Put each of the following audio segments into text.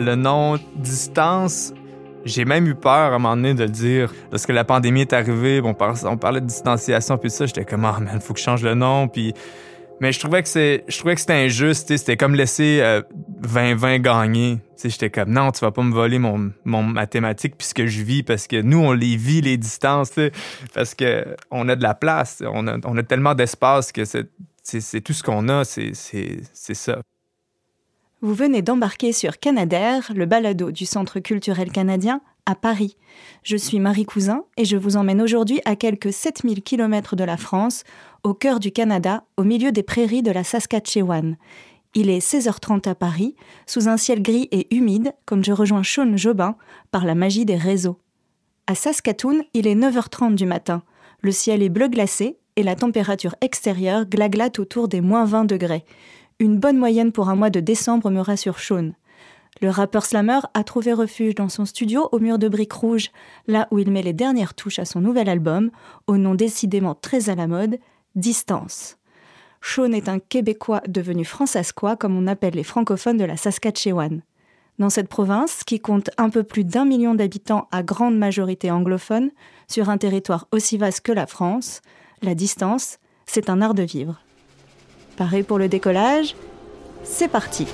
Le nom distance, j'ai même eu peur à un moment donné de le dire. Lorsque la pandémie est arrivée, on parlait de distanciation, puis ça, j'étais comme, ah, oh, man, faut que je change le nom. Puis mais je trouvais que que c'était injuste. C'était comme laisser 20-20 euh, gagner. J'étais comme non, tu vas pas me voler mon, mathématique puisque je vis parce que nous on les vit les distances, parce que on a de la place, on a, on a tellement d'espace que c'est, tout ce qu'on a, c'est ça. Vous venez d'embarquer sur Canadair, le balado du Centre culturel canadien, à Paris. Je suis Marie Cousin et je vous emmène aujourd'hui à quelques 7000 km de la France, au cœur du Canada, au milieu des prairies de la Saskatchewan. Il est 16h30 à Paris, sous un ciel gris et humide, comme je rejoins Sean Jobin par la magie des réseaux. À Saskatoon, il est 9h30 du matin. Le ciel est bleu glacé et la température extérieure glaglate autour des moins 20 degrés. Une bonne moyenne pour un mois de décembre me rassure Sean. Le rappeur Slammer a trouvé refuge dans son studio au mur de briques rouges, là où il met les dernières touches à son nouvel album, au nom décidément très à la mode, Distance. Sean est un Québécois devenu francescois comme on appelle les francophones de la Saskatchewan. Dans cette province, qui compte un peu plus d'un million d'habitants à grande majorité anglophone, sur un territoire aussi vaste que la France, la distance, c'est un art de vivre. Paré pour le décollage C'est parti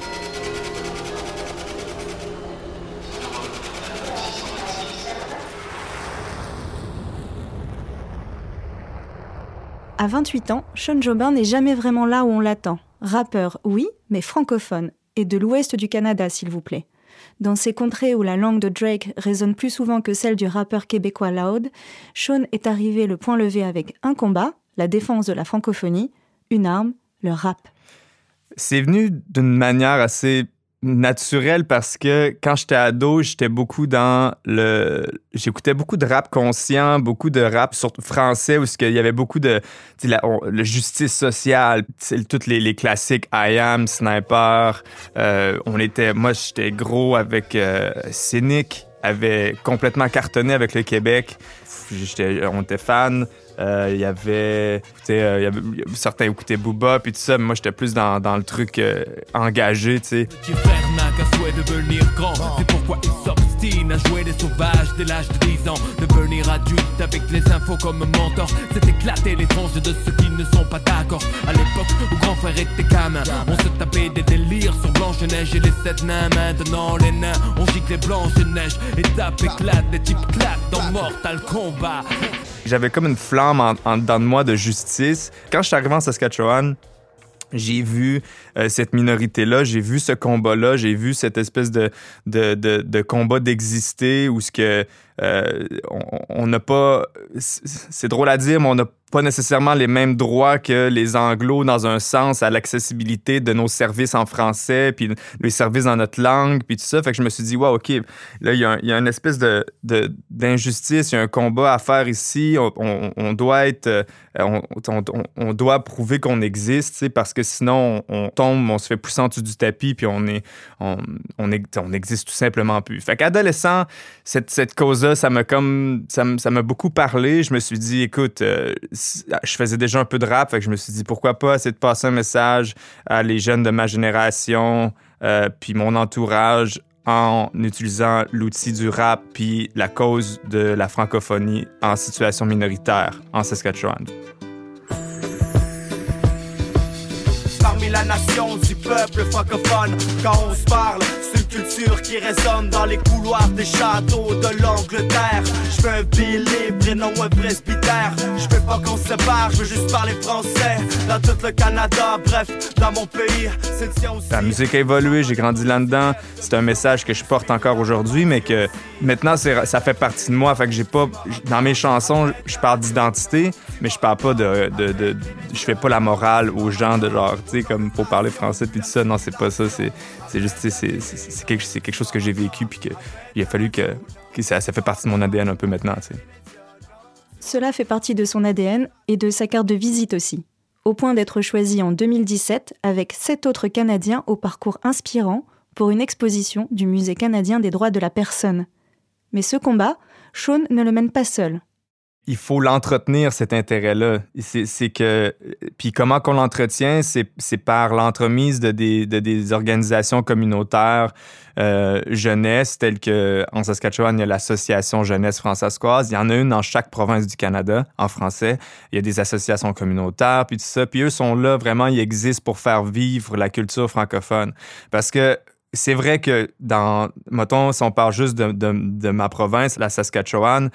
À 28 ans, Sean Jobin n'est jamais vraiment là où on l'attend. Rappeur, oui, mais francophone, et de l'ouest du Canada, s'il vous plaît. Dans ces contrées où la langue de Drake résonne plus souvent que celle du rappeur québécois Loud, Sean est arrivé le point levé avec un combat, la défense de la francophonie, une arme, le rap. C'est venu d'une manière assez naturel parce que quand j'étais ado, j'étais beaucoup dans le. J'écoutais beaucoup de rap conscient, beaucoup de rap surtout français où il y avait beaucoup de. Justice sociale, tous les, classiques I Am, Sniper. Euh, on était. Moi, j'étais gros avec euh, Cynic, avait complètement cartonné avec le Québec. on était fans. Euh, il y avait, euh, y avait certains écoutaient Booba puis tout ça, mais moi j'étais plus dans, dans le truc euh, engagé, tu sais. S'obstine à jouer des sauvages dès l'âge de 10 ans. Devenir adulte avec les infos comme mentor, c'est éclater les tranches de ceux qui ne sont pas d'accord. À l'époque où grand frère était gamin, on se tapait des délires sur Blanche-Neige et les sept nains. Maintenant les nains, on gicle les Blanche-Neige et tape éclate, des types claquent dans Mortal Kombat. J'avais comme une flamme en, en dedans de moi de justice. Quand je suis arrivé en Saskatchewan, j'ai vu euh, cette minorité-là, j'ai vu ce combat-là, j'ai vu cette espèce de, de, de, combat d'exister où ce que euh, on n'a pas, c'est drôle à dire, mais on n'a pas nécessairement les mêmes droits que les Anglos dans un sens à l'accessibilité de nos services en français, puis les services dans notre langue, puis tout ça. Fait que je me suis dit, wow, OK, là, il y, y a une espèce d'injustice, il y a un combat à faire ici. On, doit être, euh, on, doit prouver qu'on existe, parce que sinon, on, tombe, on se fait pousser en dessous du tapis, puis on est, on, on existe tout simplement plus. Fait qu'adolescent, cette, cette cause ça m'a comme ça m'a beaucoup parlé. Je me suis dit, écoute, euh, je faisais déjà un peu de rap, fait je me suis dit pourquoi pas essayer de passer un message à les jeunes de ma génération, euh, puis mon entourage en utilisant l'outil du rap puis la cause de la francophonie en situation minoritaire en Saskatchewan. Parmi la nation du peuple francophone, quand on se parle, culture qui résonne dans les couloirs des châteaux de l'Angleterre. Je veux un billet libre et non un presbytère. Je veux pas qu'on se sépare, je veux juste parler français. Dans tout le Canada, bref, dans mon pays, c'est aussi. La musique a évolué, j'ai grandi là-dedans. C'est un message que je porte encore aujourd'hui, mais que maintenant, ça fait partie de moi. Fait que j'ai pas. Dans mes chansons, je parle d'identité, mais je parle pas de, de, de, Je fais pas la morale aux gens de genre, tu sais, comme pour parler français puis tout ça. Non, c'est pas ça. C'est juste, c'est c'est quelque, chose que j'ai vécu puis qu'il a fallu que, ça, partie de mon ADN un peu maintenant. Cela fait partie de son ADN et de sa carte de visite aussi, au point d'être choisi en 2017 avec sept autres Canadiens au parcours inspirant pour une exposition du Musée canadien des droits de la personne. Mais ce combat, Sean ne le mène pas seul. Il faut l'entretenir, cet intérêt-là. C'est que. Puis comment qu'on l'entretient, c'est par l'entremise de des, de des organisations communautaires euh, jeunesse, telles que en Saskatchewan, il y a l'Association Jeunesse françaiscoise. Il y en a une dans chaque province du Canada, en français. Il y a des associations communautaires, puis tout ça. Puis eux sont là, vraiment, ils existent pour faire vivre la culture francophone. Parce que c'est vrai que dans, mettons, si on parle juste de, de ma province, la Saskatchewan,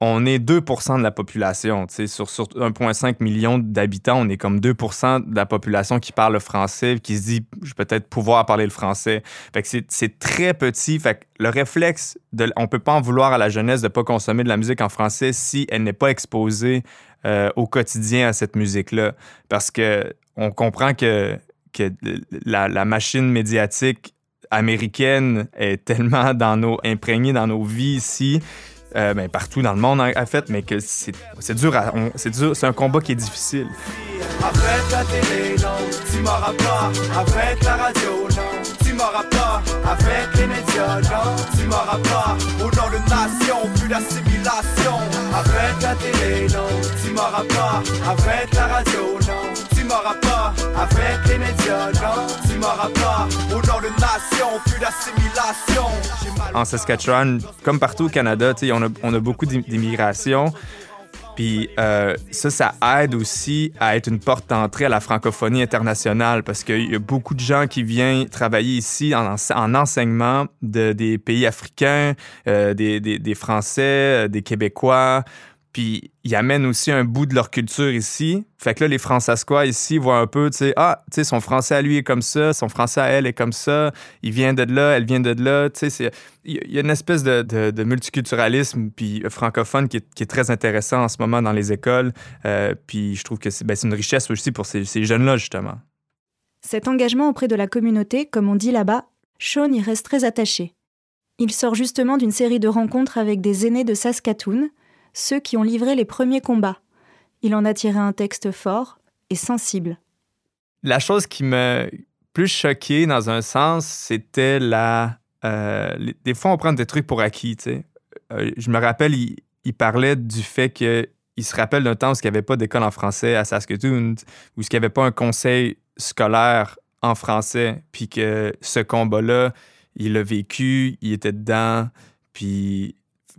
on est 2% de la population. Sur, sur 1,5 million d'habitants, on est comme 2% de la population qui parle le français, qui se dit je peut-être pouvoir parler le français. Fait que c'est très petit. Fait que le réflexe, de, on peut pas en vouloir à la jeunesse de pas consommer de la musique en français si elle n'est pas exposée euh, au quotidien à cette musique-là. Parce que on comprend que, la machine médiatique américaine est tellement dans nos, imprégnée dans nos vies ici euh, ben, partout dans le monde en fait, mais que c'est dur, c'est dur, c'est un combat qui est difficile. Avec la télé, non, tu m'auras pas. Avec la radio, non, tu m'auras pas. Avec les médias, non, tu m'auras pas. Au nom de nation, plus l'assimilation. Avec la télé, non, tu m'auras pas. Avec la radio, non, tu m'auras pas. Avec les médias, non, tu m'auras pas. Au nom de nation, plus l'assimilation. En Saskatchewan, comme partout au Canada, on a, on a beaucoup d'immigration. Puis euh, ça, ça aide aussi à être une porte d'entrée à la francophonie internationale parce qu'il y a beaucoup de gens qui viennent travailler ici en, enseignement de, des pays africains, euh, des, des, des, Français, euh, des Québécois. Puis ils amènent aussi un bout de leur culture ici. Fait que là, les Françaiscois ici voient un peu, tu sais, ah, tu sais, son français à lui est comme ça, son français à elle est comme ça, il vient de là, elle vient de là. Tu sais, il y a une espèce de, multiculturalisme puis francophone qui est, très intéressant en ce moment dans les écoles. Euh, puis je trouve que ben, c'est une richesse aussi pour ces jeunes-là, justement. Cet engagement auprès de la communauté, comme on dit là-bas, Sean y reste très attaché. Il sort justement d'une série de rencontres avec des aînés de Saskatoon, ceux qui ont livré les premiers combats. Il en a tiré un texte fort et sensible. La chose qui m'a plus choqué dans un sens, c'était la... Euh, des fois, on prend des trucs pour acquis, tu sais. Euh, je me rappelle, il, parlait du fait qu'il se rappelle d'un temps où il n'y avait pas d'école en français à Saskatoon, où il n'y avait pas un conseil scolaire en français, puis que ce combat-là, il l'a vécu, il était dedans, puis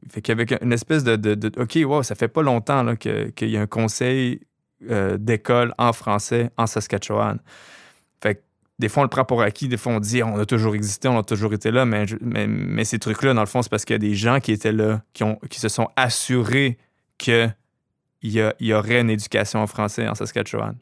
fait qu'avec une espèce de, OK, wow, ça fait pas longtemps qu'il y a un conseil euh, d'école en français en Saskatchewan. Fait que des fois, on le prend pour acquis, des fois, on dit on a toujours existé, on a toujours été là, mais, mais, mais ces trucs-là, dans le fond, c'est parce qu'il y a des gens qui étaient là, qui, ont, qui se sont assurés qu'il y, y aurait une éducation en français en Saskatchewan.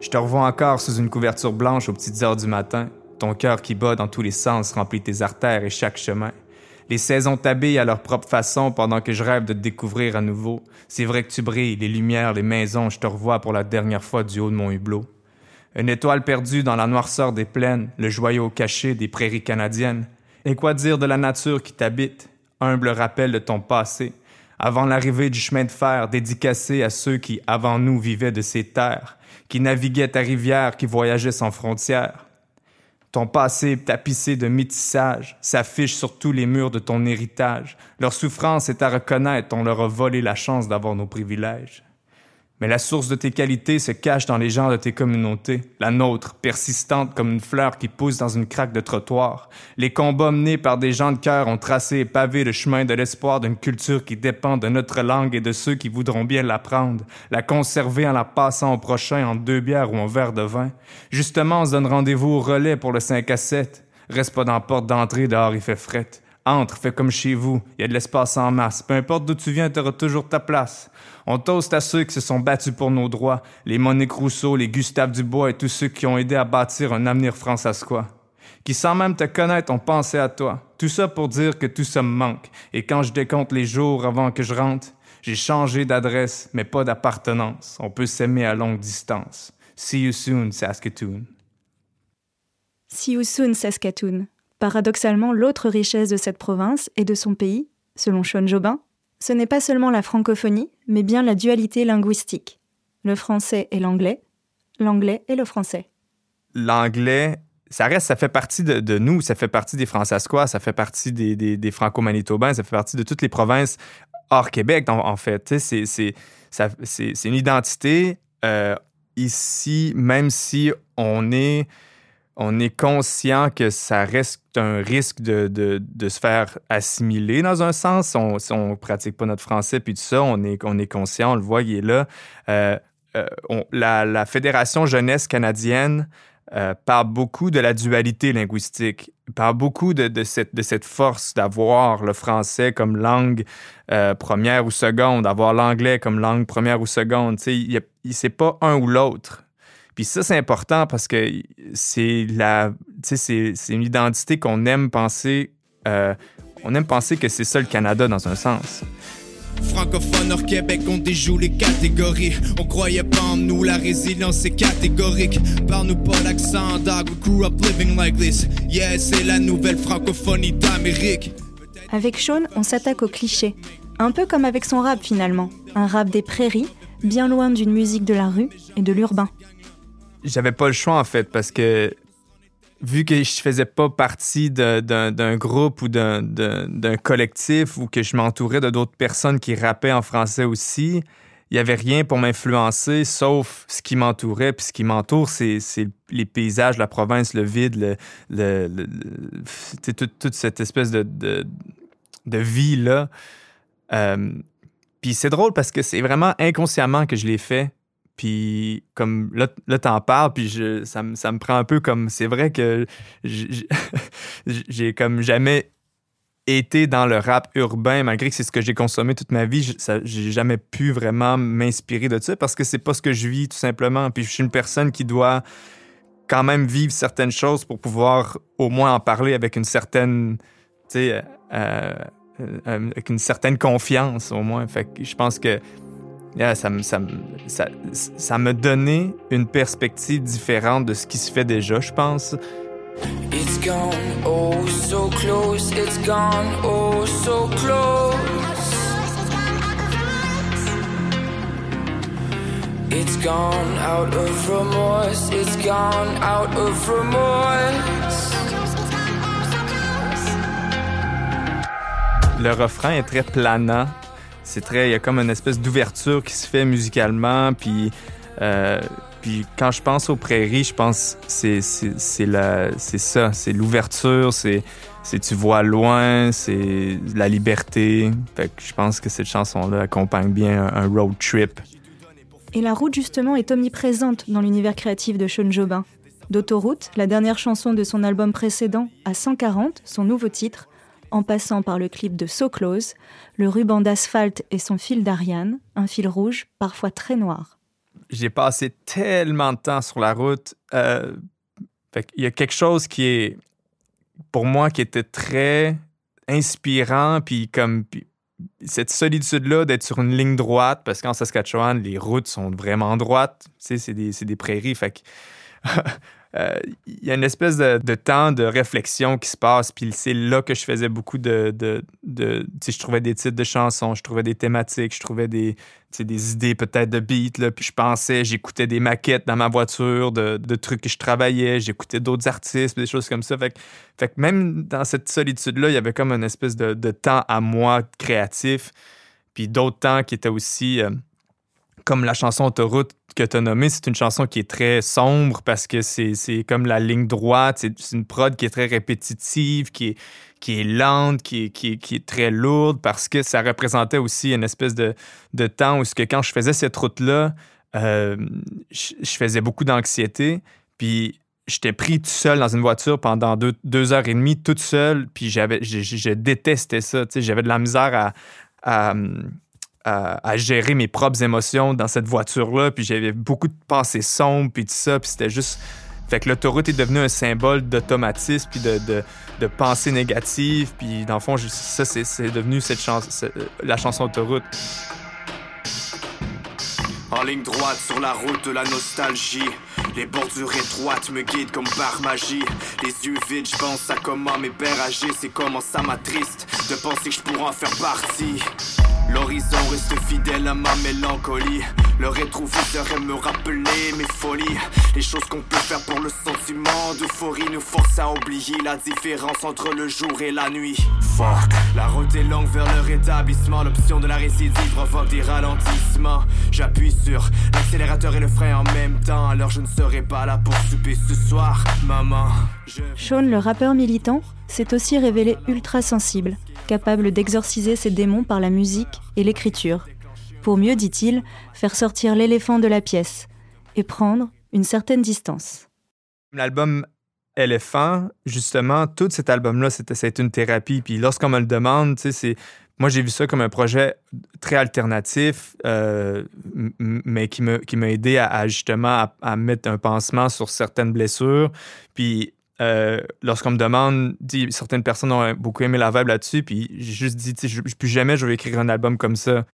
Je te revois encore sous une couverture blanche aux petites heures du matin, ton cœur qui bat dans tous les sens remplit tes artères et chaque chemin. Les saisons t'habillent à leur propre façon pendant que je rêve de te découvrir à nouveau. C'est vrai que tu brilles, les lumières, les maisons, je te revois pour la dernière fois du haut de mon hublot. Une étoile perdue dans la noirceur des plaines, le joyau caché des prairies canadiennes. Et quoi dire de la nature qui t'habite, humble rappel de ton passé, avant l'arrivée du chemin de fer dédicacé à ceux qui, avant nous, vivaient de ces terres, qui naviguaient ta rivière, qui voyageaient sans frontières. Ton passé tapissé de métissage s'affiche sur tous les murs de ton héritage. Leur souffrance est à reconnaître, on leur a volé la chance d'avoir nos privilèges. Mais la source de tes qualités se cache dans les gens de tes communautés. La nôtre, persistante comme une fleur qui pousse dans une craque de trottoir. Les combats menés par des gens de cœur ont tracé et pavé le chemin de l'espoir d'une culture qui dépend de notre langue et de ceux qui voudront bien l'apprendre, la conserver en la passant au prochain en deux bières ou un verre de vin. Justement, on se donne rendez-vous au relais pour le 5 à 7. Reste pas dans la porte d'entrée, dehors il fait fret. Entre, fais comme chez vous, il y a de l'espace en masse. Peu importe d'où tu viens, tu auras toujours ta place. On toast à ceux qui se sont battus pour nos droits, les Monique Rousseau, les Gustave Dubois et tous ceux qui ont aidé à bâtir un avenir français-quoi. Qui sans même te connaître ont pensé à toi. Tout ça pour dire que tout ça me manque. Et quand je décompte les jours avant que je rentre, j'ai changé d'adresse, mais pas d'appartenance. On peut s'aimer à longue distance. See you soon, Saskatoon. See you soon, Saskatoon. Paradoxalement, l'autre richesse de cette province et de son pays, selon Sean Jobin, ce n'est pas seulement la francophonie, mais bien la dualité linguistique. Le français et l'anglais, l'anglais et le français. L'anglais, ça reste, ça fait partie de, nous, ça fait partie des Françaiscois, ça fait partie des, des, Franco-Manitobains, ça fait partie de toutes les provinces hors Québec, en, fait. C'est une identité. Euh, ici, même si on est, on est conscient que ça reste un risque de, de, se faire assimiler dans un sens, on, si on ne pratique pas notre français, puis tout ça, on est, on est conscient, on le voit, il est là. Euh, euh, la, la, Fédération jeunesse canadienne euh, parle beaucoup de la dualité linguistique, parle beaucoup de, de, cette, de cette, force d'avoir le français comme langue première ou seconde, d'avoir l'anglais comme langue première ou seconde. Il, c'est pas un ou l'autre. Puis ça, c'est important parce que c'est la, c'est, c'est une identité qu'on aime penser, on aime penser que c'est ça le Canada dans un sens. Francophone hors Québec, on déjoue les catégories. On croyait pas en nous, la résilience est catégorique. Parle-nous pas l'accent, dog, we grew up living like this. Yeah, c'est la nouvelle francophonie d'Amérique. Avec Sean, on s'attaque aux clichés. Un peu comme avec son rap finalement. Un rap des prairies, bien loin d'une musique de la rue et de l'urbain. J'avais pas le choix en fait parce que vu que je faisais pas partie d'un groupe ou d'un collectif ou que je m'entourais de d'autres personnes qui rappaient en français aussi, il n'y avait rien pour m'influencer sauf ce qui m'entourait. Puis ce qui m'entoure, c'est les paysages, la province, le vide, le, toute, cette espèce de, de, vie-là. Euh, puis c'est drôle parce que c'est vraiment inconsciemment que je l'ai fait. Puis comme là, là t'en parles, puis je, ça, ça, me prend un peu comme... C'est vrai que j'ai comme jamais été dans le rap urbain, malgré que c'est ce que j'ai consommé toute ma vie, j'ai jamais pu vraiment m'inspirer de ça parce que c'est pas ce que je vis tout simplement. Puis je suis une personne qui doit quand même vivre certaines choses pour pouvoir au moins en parler avec une certaine, tu sais, euh, euh, avec une certaine confiance au moins. Fait que je pense que ça, ça, ça, ça me donnait une perspective différente de ce qui se fait déjà, je pense. It's gone, oh so close, it's gone, oh so close. It's gone out of remorse, it's gone out of remorse. Le refrain est très planant c'est très, il y a comme une espèce d'ouverture qui se fait musicalement, puis euh, puis quand je pense aux prairies, je pense c'est c'est c'est ça, c'est l'ouverture, c'est c'est tu vois loin, c'est la liberté. Que je pense que cette chanson-là accompagne bien un, road trip. Et la route justement est omniprésente dans l'univers créatif de Sean Jobin. D'autoroute, la dernière chanson de son album précédent, à 140, son nouveau titre, en passant par le clip de So Close, le ruban d'asphalte et son fil d'Ariane, un fil rouge, parfois très noir. J'ai passé tellement de temps sur la route. Euh, Il y a quelque chose qui est, pour moi, qui était très inspirant, puis comme cette solitude-là d'être sur une ligne droite, parce qu'en Saskatchewan, les routes sont vraiment droites. Tu sais, c'est des, prairies. il y a une espèce de, temps de réflexion qui se passe. Puis c'est là que je faisais beaucoup de. de, je trouvais des titres de chansons, je trouvais des thématiques, je trouvais des, des idées peut-être de beats. Là, puis je pensais, j'écoutais des maquettes dans ma voiture de, trucs que je travaillais, j'écoutais d'autres artistes, des choses comme ça. Fait, que même dans cette solitude-là, il y avait comme une espèce de, de temps à moi créatif. Puis d'autres temps qui étaient aussi. Euh, comme la chanson Autoroute que tu as nommée, c'est une chanson qui est très sombre parce que c'est comme la ligne droite, c'est une prod qui est très répétitive, qui est, qui est lente, qui est, qui, est, très lourde parce que ça représentait aussi une espèce de, de temps où que quand je faisais cette route-là, euh, je, faisais beaucoup d'anxiété. Puis j'étais pris tout seul dans une voiture pendant deux, heures et demie, toute seule, puis j'avais, je, détestais ça. J'avais de la misère à, à, gérer mes propres émotions dans cette voiture-là. Puis j'avais beaucoup de pensées sombres, puis tout ça. Puis c'était juste. Fait que l'autoroute est devenue un symbole d'automatisme, puis de, de, de pensée négative. Puis dans le fond, ça, c'est devenu cette chanson, la chanson autoroute. En ligne droite sur la route de la nostalgie. Les bordures étroites me guident comme par magie. Les yeux vides, je pense à comment mes pères agissent. C'est comment ça m'attriste de penser que je pourrais en faire partie. L'horizon reste fidèle à ma mélancolie. Le rétroviseur me rappeler mes folies. Les choses qu'on peut faire pour le sentiment d'euphorie nous forcent à oublier la différence entre le jour et la nuit. Fuck. La route est longue vers le rétablissement. L'option de la récidive provoque des ralentissements. J'appuie sur l'accélérateur et le frein en même temps. Alors je ne serai pas là pour souper ce soir, maman. Sean, le rappeur militant, s'est aussi révélé ultra sensible, capable d'exorciser ses démons par la musique et l'écriture pour mieux, dit-il, faire sortir l'éléphant de la pièce et prendre une certaine distance. L'album Éléphant, justement, tout cet album-là, c'était une thérapie. Puis lorsqu'on me le demande, c'est moi, j'ai vu ça comme un projet très alternatif, euh, mais qui m'a aidé à, justement à, mettre un pansement sur certaines blessures. Puis euh, lorsqu'on me demande, certaines personnes ont beaucoup aimé la vibe là-dessus, puis j'ai juste dit, plus jamais je vais écrire un album comme ça.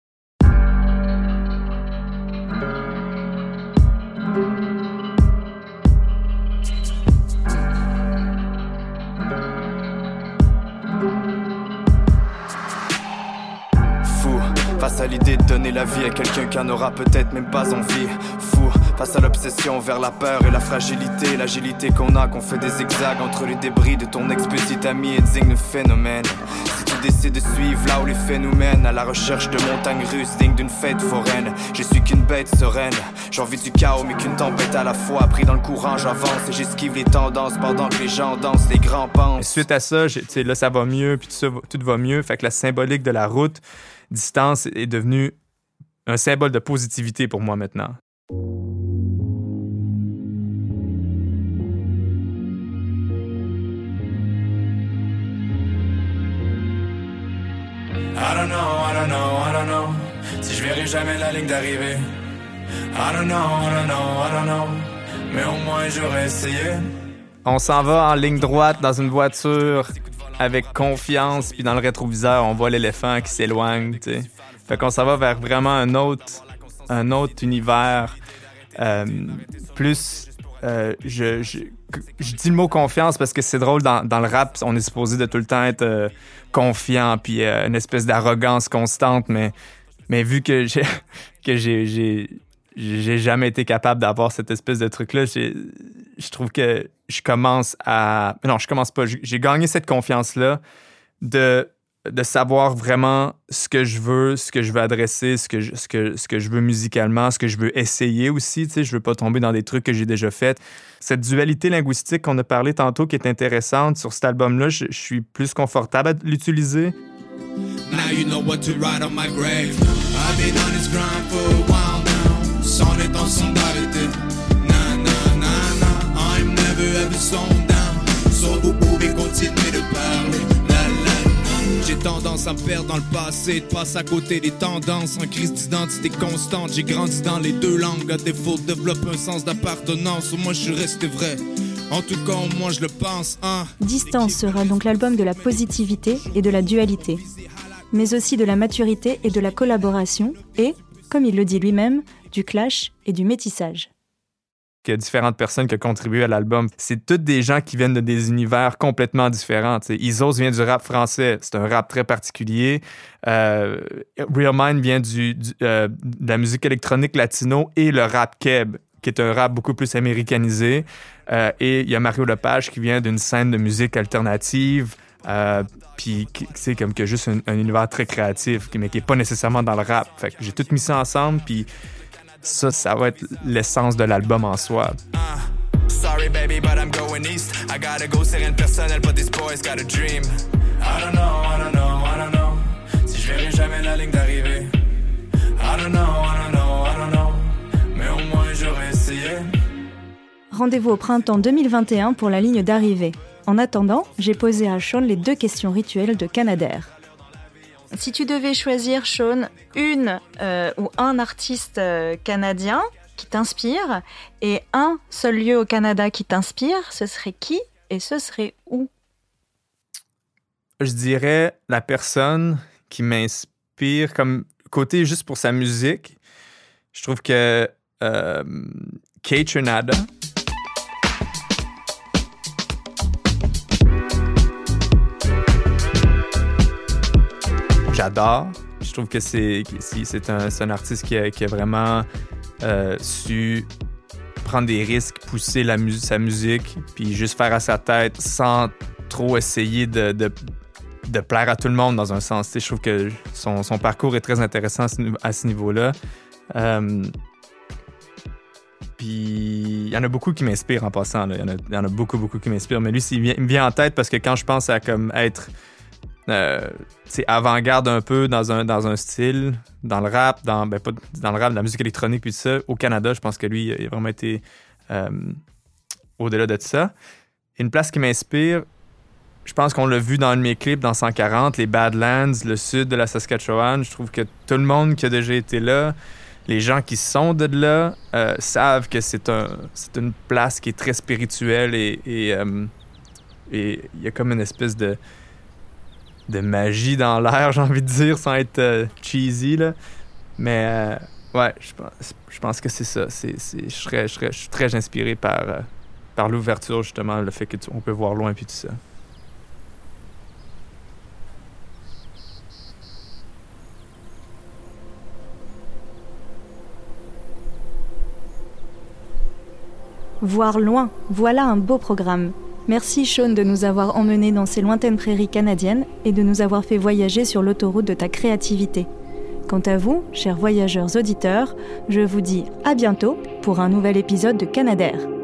À l'idée de donner la vie à quelqu'un qui en aura peut-être même pas envie. Fou, face à l'obsession vers la peur et la fragilité, l'agilité qu'on a, qu'on fait des zigzags entre les débris de ton ex-petit ami et digne phénomène. Si tu décides de suivre là où les faits nous mènent, à la recherche de montagnes russes dignes d'une fête foraine, je suis qu'une bête sereine. J'ai envie du chaos, mais qu'une tempête à la fois. Pris dans le courant, j'avance et j'esquive les tendances pendant que les gens dansent, les grands pensent. suite à ça, là, ça va mieux, puis tout, tout va mieux. Fait que la symbolique de la route, distance est devenu un symbole de positivité pour moi maintenant. I don't know, I don't know, I don't know. Si je verrai jamais la ligne d'arrivée. I don't know, I don't know, I don't know. Mais au moins j'aurais essayé. On s'en va en ligne droite dans une voiture avec confiance, puis dans le rétroviseur, on voit l'éléphant qui s'éloigne. Fait qu'on s'en va vers vraiment un autre, un autre univers. Euh, plus, euh, je, je, je, dis le mot confiance parce que c'est drôle, dans, dans, le rap, on est supposé de tout le temps être euh, confiant, puis une espèce d'arrogance constante, mais, mais vu que j'ai que j'ai j'ai jamais été capable d'avoir cette espèce de truc-là. Je trouve que je commence à. Non, je commence pas. J'ai gagné cette confiance-là de, de savoir vraiment ce que je veux, ce que je veux adresser, ce que je, ce que, ce que je veux musicalement, ce que je veux essayer aussi. Tu sais, je veux pas tomber dans des trucs que j'ai déjà faits. Cette dualité linguistique qu'on a parlé tantôt qui est intéressante sur cet album-là, je, suis plus confortable à l'utiliser. Now you know what to write on my grave. I've been on this grind for a while now. C'en est en son never ever slowing down. So vous pouvez continuer de parler. La la J'ai tendance à me perdre dans le passé, de passer à côté des tendances. En crise d'identité constante, j'ai grandi dans les deux langues. À défaut de développer un sens d'appartenance, moi je suis resté vrai. En tout cas, moi je le pense. Hein. Distance sera donc l'album de la positivité et de la dualité mais aussi de la maturité et de la collaboration, et, comme il le dit lui-même, du clash et du métissage. Il y a différentes personnes qui ont contribué à l'album. C'est toutes des gens qui viennent de des univers complètement différents. Isos vient du rap français, c'est un rap très particulier. Euh, Real Mind vient du, euh, de la musique électronique latino et le rap keb, qui est un rap beaucoup plus américanisé. Euh, et il y a Mario Lepage qui vient d'une scène de musique alternative. Euh, puis c'est comme que juste un, univers très créatif, mais qui est pas nécessairement dans le rap. Fait que j'ai tout mis ça ensemble, puis ça, ça va être l'essence de l'album en soi. Sorry baby, but I'm going east. I gotta go, c'est rien de personnel, but this boy's got a dream. I don't know, I don't know, I don't know. Si je verrai jamais la ligne d'arrivée. I don't know, I don't know, I don't know. Mais au moins j'aurais essayé. Rendez-vous au printemps 2021 pour la ligne d'arrivée. En attendant, j'ai posé à Sean les deux questions rituelles de Canadair. Si tu devais choisir, Sean, une euh, ou un artiste euh, canadien qui t'inspire et un seul lieu au Canada qui t'inspire, ce serait qui et ce serait où? Je dirais la personne qui m'inspire comme côté juste pour sa musique. Je trouve que euh, Kate Trinada, Je trouve que c'est un, un, artiste qui a, qui a vraiment euh, su prendre des risques, pousser la sa musique, puis juste faire à sa tête sans trop essayer de, de, de plaire à tout le monde dans un sens. je trouve que son, son, parcours est très intéressant à ce, niveau-là. Euh, puis il y en a beaucoup qui m'inspirent en passant. Il, y en a, beaucoup, beaucoup qui m'inspirent. Mais lui, il, me vient en tête parce que quand je pense à comme être euh, avant-garde un peu dans un, dans un style, dans le rap, dans, ben, pas dans le rap, la musique électronique, puis tout ça, au Canada, je pense que lui, il a vraiment été euh, au-delà de tout ça. Une place qui m'inspire, je pense qu'on l'a vu dans un de mes clips, dans 140, les Badlands, le sud de la Saskatchewan. Je trouve que tout le monde qui a déjà été là, les gens qui sont de là, euh, savent que c'est un, une place qui est très spirituelle et euh, et il y a comme une espèce de de magie dans l'air, j'ai envie de dire, sans être euh, cheesy. Là. Mais euh, ouais, je pense, que c'est ça. C'est, je, suis très inspiré par, euh, par l'ouverture, justement, le fait qu'on peut voir loin puis tout ça. Voir loin, voilà un beau programme. Merci Sean de nous avoir emmenés dans ces lointaines prairies canadiennes et de nous avoir fait voyager sur l'autoroute de ta créativité. Quant à vous, chers voyageurs auditeurs, je vous dis à bientôt pour un nouvel épisode de Canadair.